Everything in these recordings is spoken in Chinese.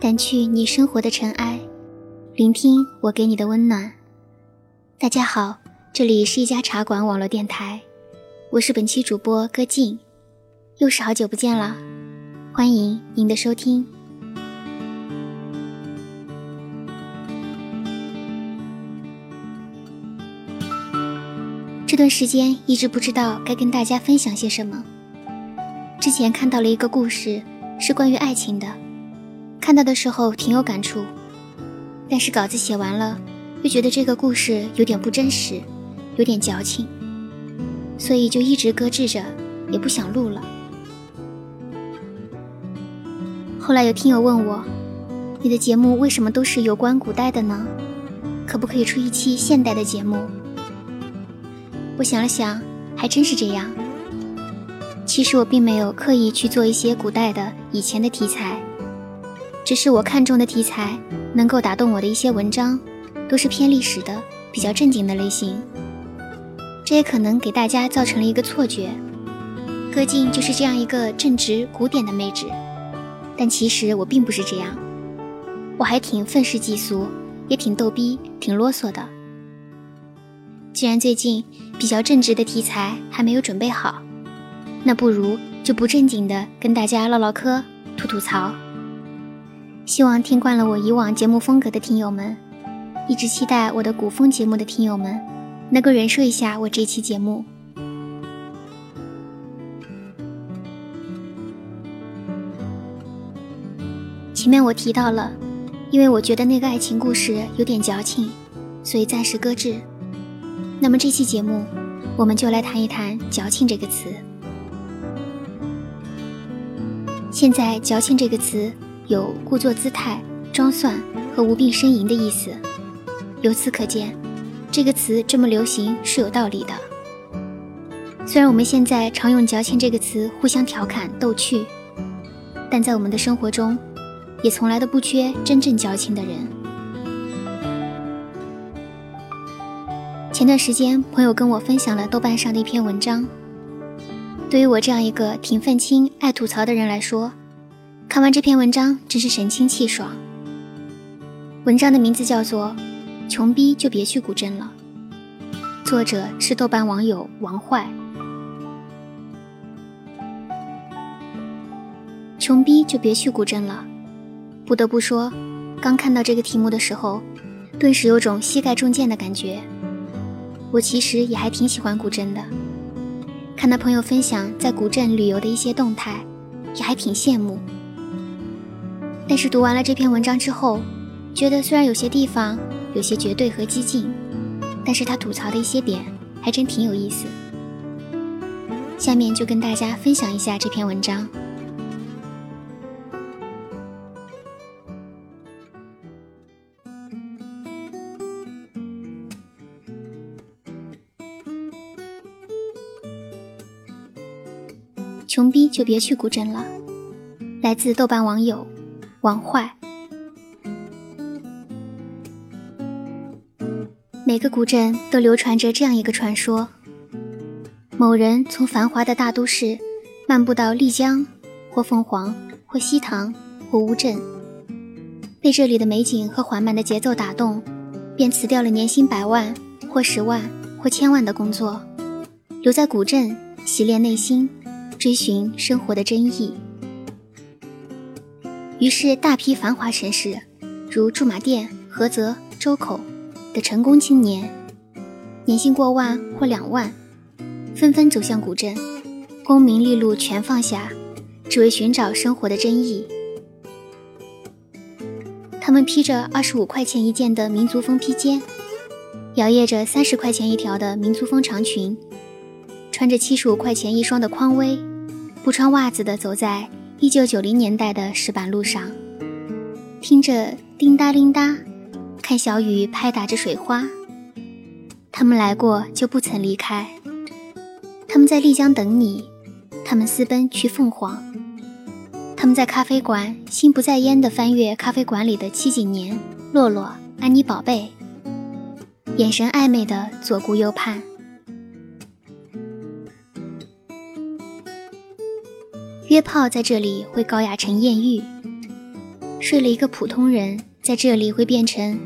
掸去你生活的尘埃，聆听我给你的温暖。大家好，这里是一家茶馆网络电台，我是本期主播歌静，又是好久不见了，欢迎您的收听。段时间一直不知道该跟大家分享些什么。之前看到了一个故事，是关于爱情的。看到的时候挺有感触，但是稿子写完了，又觉得这个故事有点不真实，有点矫情，所以就一直搁置着，也不想录了。后来有听友问我，你的节目为什么都是有关古代的呢？可不可以出一期现代的节目？我想了想，还真是这样。其实我并没有刻意去做一些古代的以前的题材。只是我看中的题材，能够打动我的一些文章，都是偏历史的、比较正经的类型。这也可能给大家造成了一个错觉，歌静就是这样一个正直古典的妹纸。但其实我并不是这样，我还挺愤世嫉俗，也挺逗逼、挺啰嗦的。既然最近比较正直的题材还没有准备好，那不如就不正经的跟大家唠唠嗑、吐吐槽。希望听惯了我以往节目风格的听友们，一直期待我的古风节目的听友们，能够忍受一下我这期节目。前面我提到了，因为我觉得那个爱情故事有点矫情，所以暂时搁置。那么这期节目，我们就来谈一谈“矫情”这个词。现在“矫情”这个词。有故作姿态、装蒜和无病呻吟的意思。由此可见，这个词这么流行是有道理的。虽然我们现在常用“矫情”这个词互相调侃逗趣，但在我们的生活中，也从来都不缺真正矫情的人。前段时间，朋友跟我分享了豆瓣上的一篇文章。对于我这样一个挺愤青、爱吐槽的人来说，看完这篇文章，真是神清气爽。文章的名字叫做《穷逼就别去古镇了》，作者是豆瓣网友王坏。穷逼就别去古镇了。不得不说，刚看到这个题目的时候，顿时有种膝盖中箭的感觉。我其实也还挺喜欢古镇的，看到朋友分享在古镇旅游的一些动态，也还挺羡慕。但是读完了这篇文章之后，觉得虽然有些地方有些绝对和激进，但是他吐槽的一些点还真挺有意思。下面就跟大家分享一下这篇文章。穷逼就别去古镇了，来自豆瓣网友。王坏。每个古镇都流传着这样一个传说：某人从繁华的大都市漫步到丽江，或凤凰，或西塘，或乌镇，被这里的美景和缓慢的节奏打动，便辞掉了年薪百万，或十万，或千万的工作，留在古镇洗练内心，追寻生活的真意。于是，大批繁华城市，如驻马店、菏泽、周口的成功青年，年薪过万或两万，纷纷走向古镇，功名利禄全放下，只为寻找生活的真意。他们披着二十五块钱一件的民族风披肩，摇曳着三十块钱一条的民族风长裙，穿着七十五块钱一双的匡威，不穿袜子的走在。一九九零年代的石板路上，听着叮当叮当，看小雨拍打着水花。他们来过就不曾离开，他们在丽江等你，他们私奔去凤凰，他们在咖啡馆心不在焉地翻阅咖啡馆里的七几年、洛洛、安妮宝贝。眼神暧昧的左顾右盼。约炮在这里会高雅成艳遇，睡了一个普通人，在这里会变成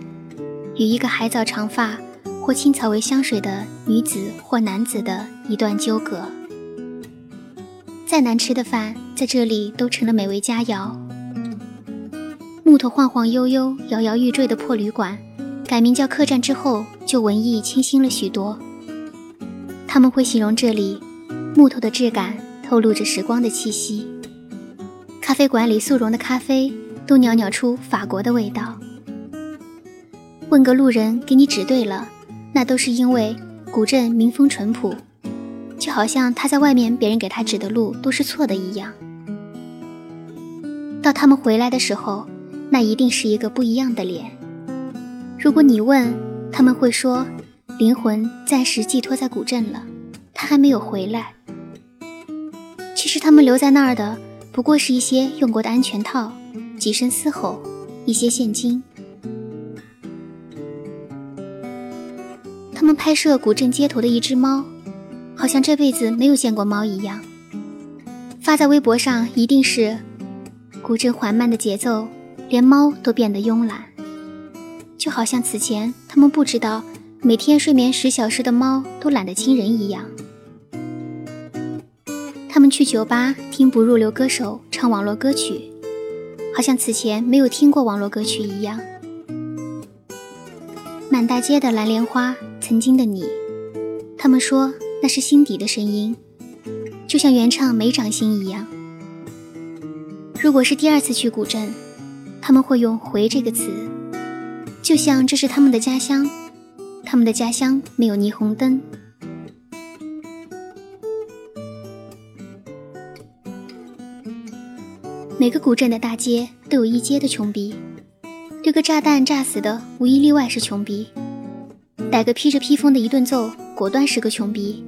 与一个海藻长发或青草为香水的女子或男子的一段纠葛。再难吃的饭，在这里都成了美味佳肴。木头晃晃悠悠、摇摇欲坠的破旅馆，改名叫客栈之后，就文艺清新了许多。他们会形容这里木头的质感。透露着时光的气息。咖啡馆里速溶的咖啡都袅袅出法国的味道。问个路人给你指对了，那都是因为古镇民风淳朴，就好像他在外面别人给他指的路都是错的一样。到他们回来的时候，那一定是一个不一样的脸。如果你问，他们会说灵魂暂时寄托在古镇了，他还没有回来。其实他们留在那儿的，不过是一些用过的安全套、几声嘶吼、一些现金。他们拍摄古镇街头的一只猫，好像这辈子没有见过猫一样。发在微博上一定是古镇缓慢的节奏，连猫都变得慵懒，就好像此前他们不知道每天睡眠十小时的猫都懒得亲人一样。他们去酒吧听不入流歌手唱网络歌曲，好像此前没有听过网络歌曲一样。满大街的蓝莲花，曾经的你，他们说那是心底的声音，就像原唱没长心一样。如果是第二次去古镇，他们会用“回”这个词，就像这是他们的家乡，他们的家乡没有霓虹灯。每个古镇的大街都有一街的穷逼，丢个炸弹炸死的无一例外是穷逼，逮个披着披风的一顿揍，果断是个穷逼，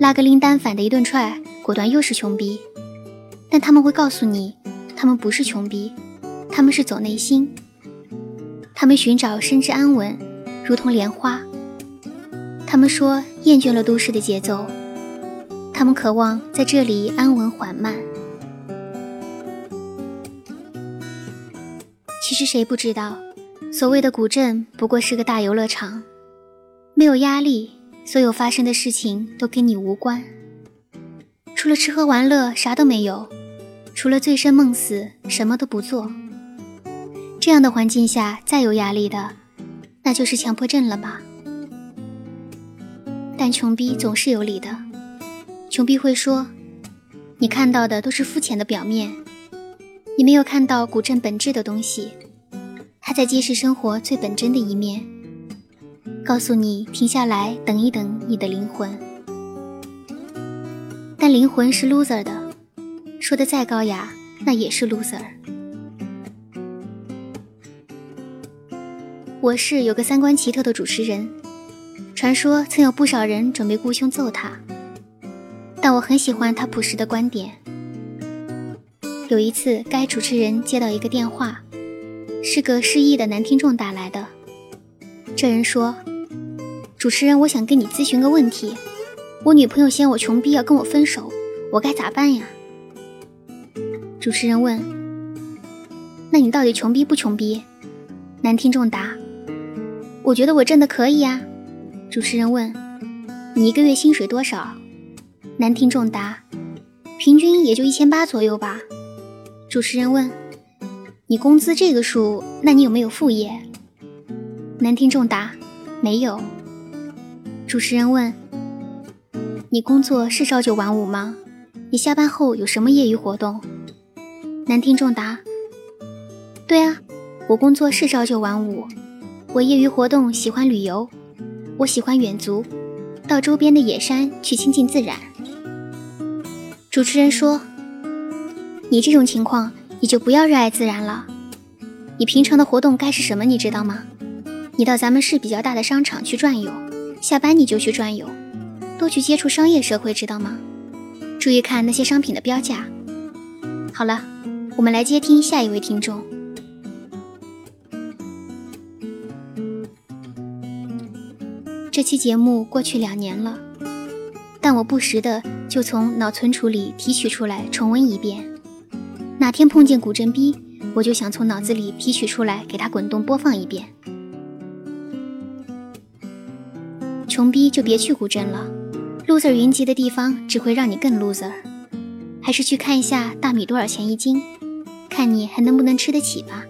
拉个拎单反的一顿踹，果断又是穷逼。但他们会告诉你，他们不是穷逼，他们是走内心，他们寻找身之安稳，如同莲花。他们说厌倦了都市的节奏，他们渴望在这里安稳缓慢。其实谁不知道，所谓的古镇不过是个大游乐场，没有压力，所有发生的事情都跟你无关。除了吃喝玩乐，啥都没有；除了醉生梦死，什么都不做。这样的环境下，再有压力的，那就是强迫症了吧？但穷逼总是有理的，穷逼会说：“你看到的都是肤浅的表面。”你没有看到古镇本质的东西，它在揭示生活最本真的一面，告诉你停下来等一等你的灵魂。但灵魂是 loser 的，说的再高雅，那也是 loser。我是有个三观奇特的主持人，传说曾有不少人准备雇凶揍他，但我很喜欢他朴实的观点。有一次，该主持人接到一个电话，是个失忆的男听众打来的。这人说：“主持人，我想跟你咨询个问题。我女朋友嫌我穷逼，要跟我分手，我该咋办呀？”主持人问：“那你到底穷逼不穷逼？”男听众答：“我觉得我挣的可以呀。”主持人问：“你一个月薪水多少？”男听众答：“平均也就一千八左右吧。”主持人问：“你工资这个数，那你有没有副业？”男听众答：“没有。”主持人问：“你工作是朝九晚五吗？你下班后有什么业余活动？”男听众答：“对啊，我工作是朝九晚五，我业余活动喜欢旅游，我喜欢远足，到周边的野山去亲近自然。”主持人说。你这种情况，你就不要热爱自然了。你平常的活动该是什么？你知道吗？你到咱们市比较大的商场去转悠，下班你就去转悠，多去接触商业社会，知道吗？注意看那些商品的标价。好了，我们来接听下一位听众。这期节目过去两年了，但我不时的就从脑存储里提取出来重温一遍。哪天碰见古镇逼，我就想从脑子里提取出来给他滚动播放一遍。穷逼就别去古镇了，loser 云集的地方只会让你更 loser。还是去看一下大米多少钱一斤，看你还能不能吃得起吧。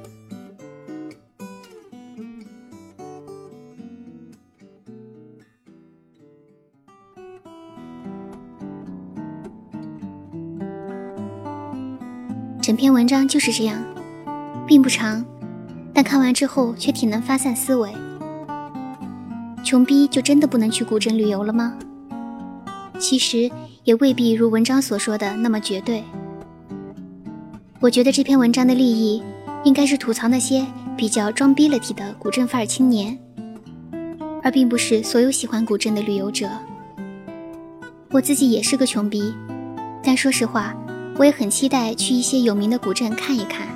整篇文章就是这样，并不长，但看完之后却挺能发散思维。穷逼就真的不能去古镇旅游了吗？其实也未必如文章所说的那么绝对。我觉得这篇文章的立意应该是吐槽那些比较装逼了体的古镇范儿青年，而并不是所有喜欢古镇的旅游者。我自己也是个穷逼，但说实话。我也很期待去一些有名的古镇看一看。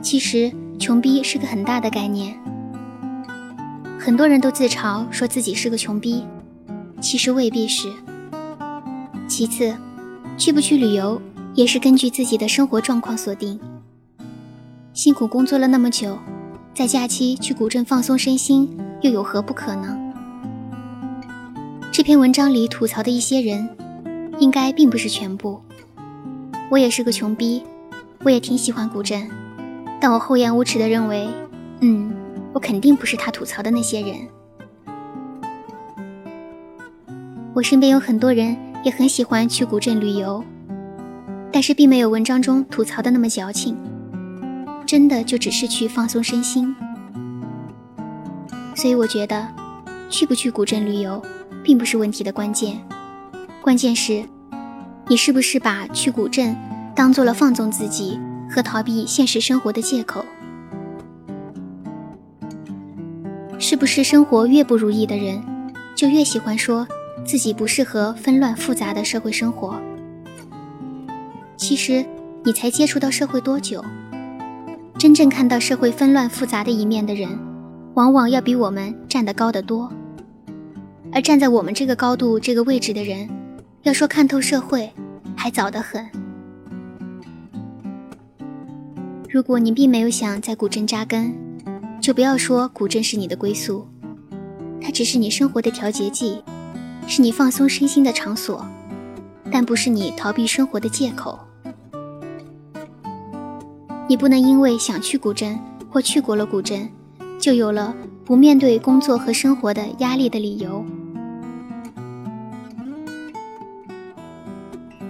其实“穷逼”是个很大的概念，很多人都自嘲说自己是个穷逼，其实未必是。其次，去不去旅游也是根据自己的生活状况锁定。辛苦工作了那么久，在假期去古镇放松身心，又有何不可呢？这篇文章里吐槽的一些人。应该并不是全部。我也是个穷逼，我也挺喜欢古镇，但我厚颜无耻地认为，嗯，我肯定不是他吐槽的那些人。我身边有很多人也很喜欢去古镇旅游，但是并没有文章中吐槽的那么矫情，真的就只是去放松身心。所以我觉得，去不去古镇旅游，并不是问题的关键。关键是，你是不是把去古镇当做了放纵自己和逃避现实生活的借口？是不是生活越不如意的人，就越喜欢说自己不适合纷乱复杂的社会生活？其实，你才接触到社会多久？真正看到社会纷乱复杂的一面的人，往往要比我们站得高得多。而站在我们这个高度、这个位置的人，要说看透社会，还早得很。如果你并没有想在古镇扎根，就不要说古镇是你的归宿，它只是你生活的调节剂，是你放松身心的场所，但不是你逃避生活的借口。你不能因为想去古镇或去过了古镇，就有了不面对工作和生活的压力的理由。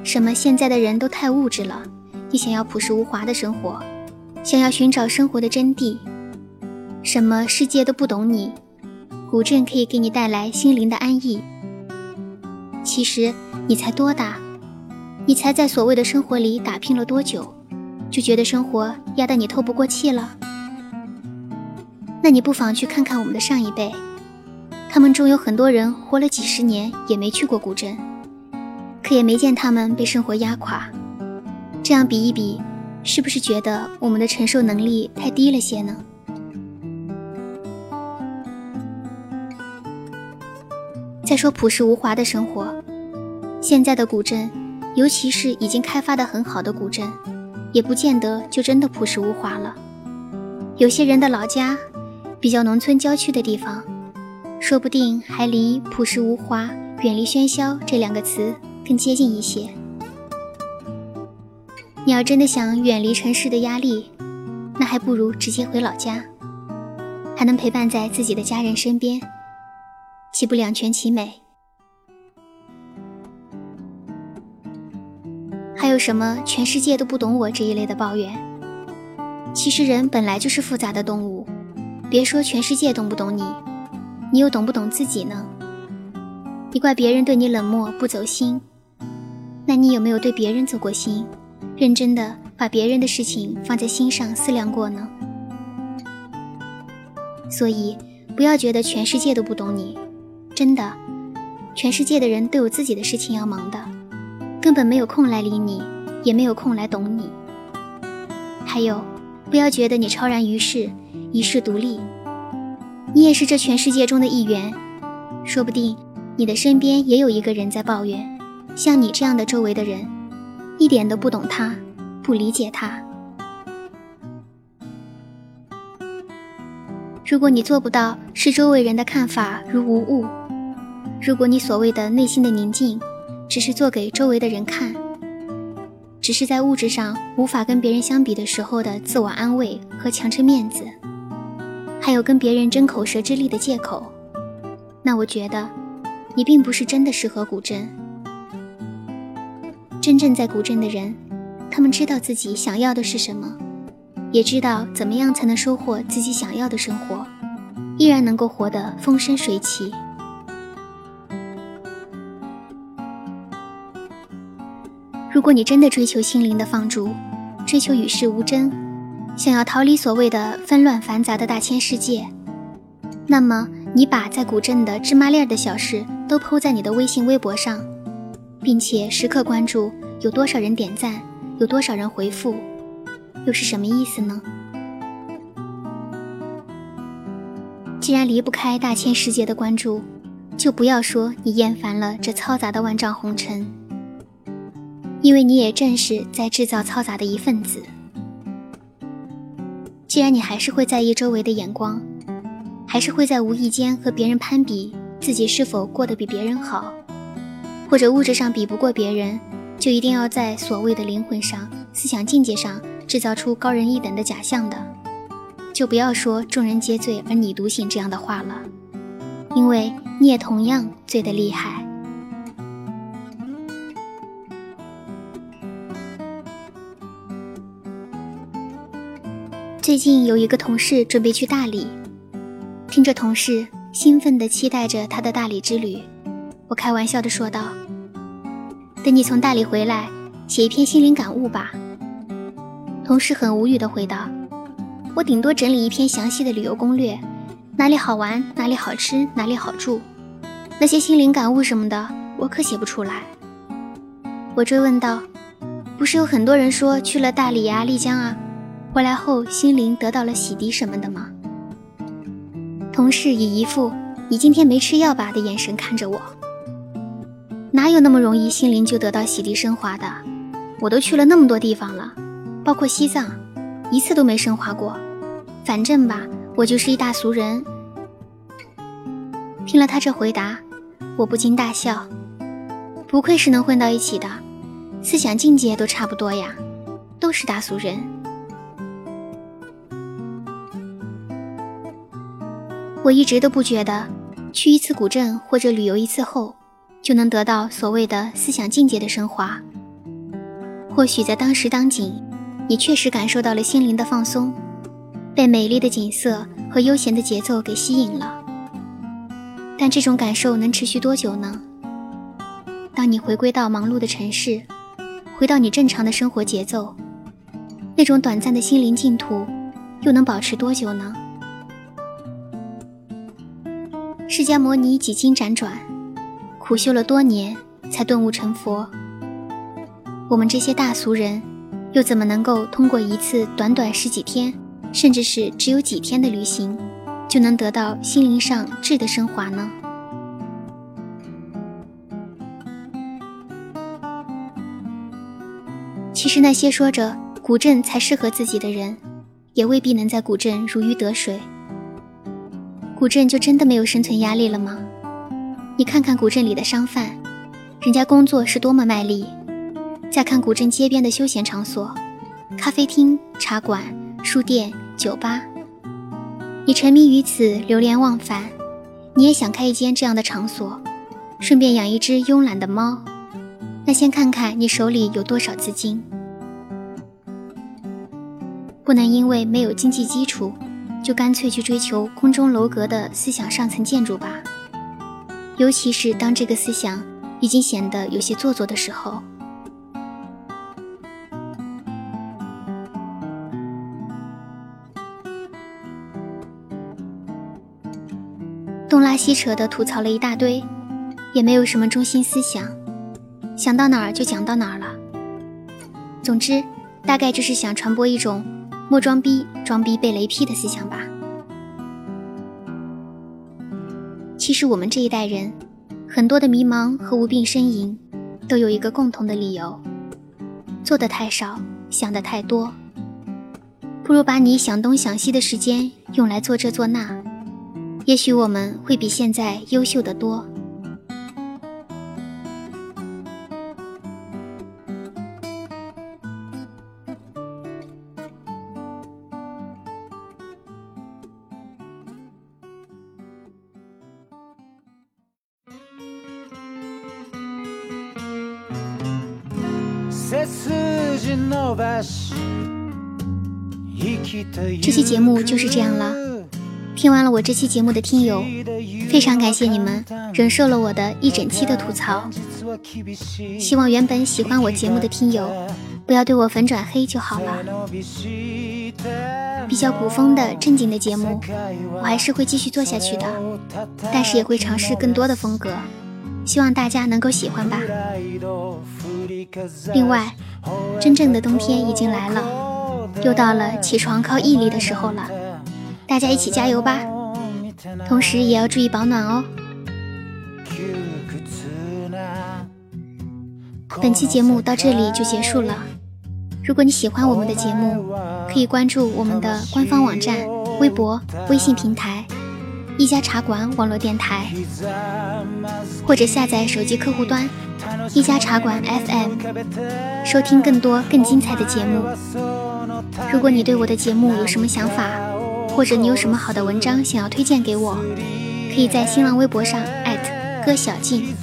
什么？现在的人都太物质了。你想要朴实无华的生活，想要寻找生活的真谛。什么？世界都不懂你。古镇可以给你带来心灵的安逸。其实你才多大？你才在所谓的生活里打拼了多久，就觉得生活压得你透不过气了？那你不妨去看看我们的上一辈，他们中有很多人活了几十年也没去过古镇。可也没见他们被生活压垮，这样比一比，是不是觉得我们的承受能力太低了些呢？再说朴实无华的生活，现在的古镇，尤其是已经开发的很好的古镇，也不见得就真的朴实无华了。有些人的老家，比较农村郊区的地方，说不定还离朴实无华、远离喧嚣这两个词。更接近一些。你要真的想远离城市的压力，那还不如直接回老家，还能陪伴在自己的家人身边，岂不两全其美？还有什么全世界都不懂我这一类的抱怨？其实人本来就是复杂的动物，别说全世界懂不懂你，你又懂不懂自己呢？你怪别人对你冷漠不走心。那你有没有对别人走过心，认真的把别人的事情放在心上思量过呢？所以不要觉得全世界都不懂你，真的，全世界的人都有自己的事情要忙的，根本没有空来理你，也没有空来懂你。还有，不要觉得你超然于世，一世独立，你也是这全世界中的一员，说不定你的身边也有一个人在抱怨，像你这样的周围的人，一点都不懂他，不理解他。如果你做不到视周围人的看法如无物，如果你所谓的内心的宁静，只是做给周围的人看，只是在物质上无法跟别人相比的时候的自我安慰和强撑面子。还有跟别人争口舌之力的借口，那我觉得你并不是真的适合古镇。真正在古镇的人，他们知道自己想要的是什么，也知道怎么样才能收获自己想要的生活，依然能够活得风生水起。如果你真的追求心灵的放逐，追求与世无争。想要逃离所谓的纷乱繁杂的大千世界，那么你把在古镇的芝麻粒儿的小事都抛在你的微信、微博上，并且时刻关注有多少人点赞，有多少人回复，又是什么意思呢？既然离不开大千世界的关注，就不要说你厌烦了这嘈杂的万丈红尘，因为你也正是在制造嘈杂的一份子。既然你还是会在意周围的眼光，还是会在无意间和别人攀比自己是否过得比别人好，或者物质上比不过别人，就一定要在所谓的灵魂上、思想境界上制造出高人一等的假象的，就不要说“众人皆醉而你独醒”这样的话了，因为你也同样醉得厉害。最近有一个同事准备去大理，听着同事兴奋地期待着他的大理之旅，我开玩笑地说道：“等你从大理回来，写一篇心灵感悟吧。”同事很无语地回道：“我顶多整理一篇详细的旅游攻略，哪里好玩，哪里好吃，哪里好住，那些心灵感悟什么的，我可写不出来。”我追问道：“不是有很多人说去了大理啊、丽江啊？”回来后，心灵得到了洗涤什么的吗？同事以一副“你今天没吃药吧”的眼神看着我。哪有那么容易心灵就得到洗涤升华的？我都去了那么多地方了，包括西藏，一次都没升华过。反正吧，我就是一大俗人。听了他这回答，我不禁大笑。不愧是能混到一起的，思想境界都差不多呀，都是大俗人。我一直都不觉得，去一次古镇或者旅游一次后，就能得到所谓的思想境界的升华。或许在当时当景，你确实感受到了心灵的放松，被美丽的景色和悠闲的节奏给吸引了。但这种感受能持续多久呢？当你回归到忙碌的城市，回到你正常的生活节奏，那种短暂的心灵净土，又能保持多久呢？释迦牟尼几经辗转，苦修了多年，才顿悟成佛。我们这些大俗人，又怎么能够通过一次短短十几天，甚至是只有几天的旅行，就能得到心灵上质的升华呢？其实那些说着古镇才适合自己的人，也未必能在古镇如鱼得水。古镇就真的没有生存压力了吗？你看看古镇里的商贩，人家工作是多么卖力；再看古镇街边的休闲场所，咖啡厅、茶馆、书店、酒吧，你沉迷于此，流连忘返，你也想开一间这样的场所，顺便养一只慵懒的猫。那先看看你手里有多少资金，不能因为没有经济基础。就干脆去追求空中楼阁的思想上层建筑吧，尤其是当这个思想已经显得有些做作的时候。东拉西扯的吐槽了一大堆，也没有什么中心思想，想到哪儿就讲到哪儿了。总之，大概就是想传播一种。莫装逼，装逼被雷劈的思想吧。其实我们这一代人，很多的迷茫和无病呻吟，都有一个共同的理由：做的太少，想的太多。不如把你想东想西的时间用来做这做那，也许我们会比现在优秀的多。这期节目就是这样了。听完了我这期节目的听友，非常感谢你们忍受了我的一整期的吐槽。希望原本喜欢我节目的听友，不要对我粉转黑就好了。比较古风的正经的节目，我还是会继续做下去的，但是也会尝试更多的风格，希望大家能够喜欢吧。另外，真正的冬天已经来了。又到了起床靠毅力的时候了，大家一起加油吧！同时也要注意保暖哦。本期节目到这里就结束了。如果你喜欢我们的节目，可以关注我们的官方网站、微博、微信平台“一家茶馆网络电台”，或者下载手机客户端“一家茶馆 FM”，收听更多更精彩的节目。如果你对我的节目有什么想法，或者你有什么好的文章想要推荐给我，可以在新浪微博上艾特歌小静。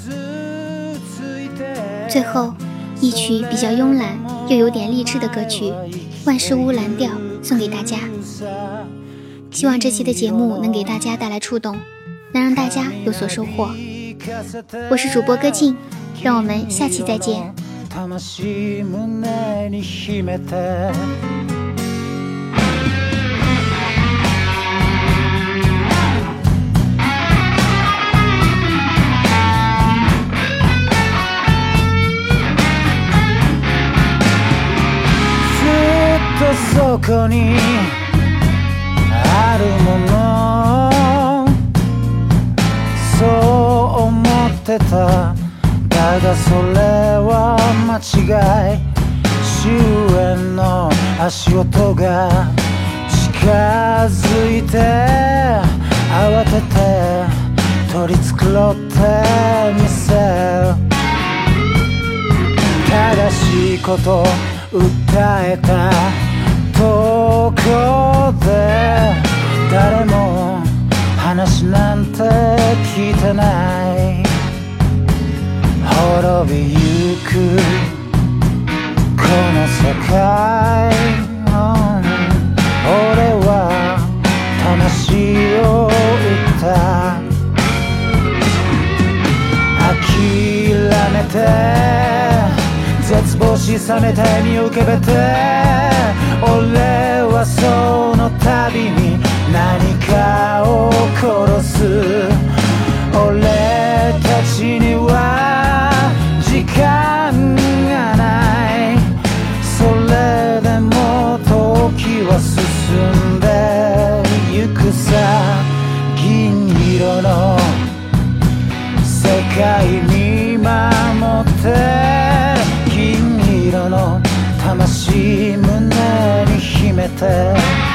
最后，一曲比较慵懒又有点励志的歌曲《万事屋蓝调》送给大家。希望这期的节目能给大家带来触动，能让大家有所收获。我是主播歌静，让我们下期再见。魂胸に秘めて。そこにあるもの。そう思ってた。だそれは間違い終焉の足音が近づいて慌てて取り繕ってみせる。正しいこと訴えたとこで誰も話なんて聞いてない。滅びゆくこの世界、俺は魂を打った。諦めて絶望し冷めた笑みを浮かべて俺はその度に何かを殺す。俺たちには時間がない。それでも時は進んでゆくさ。銀色の世界に守って。銀色の魂胸に秘めて。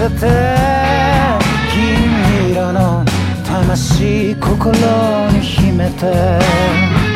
せて。金色の魂心に秘めて。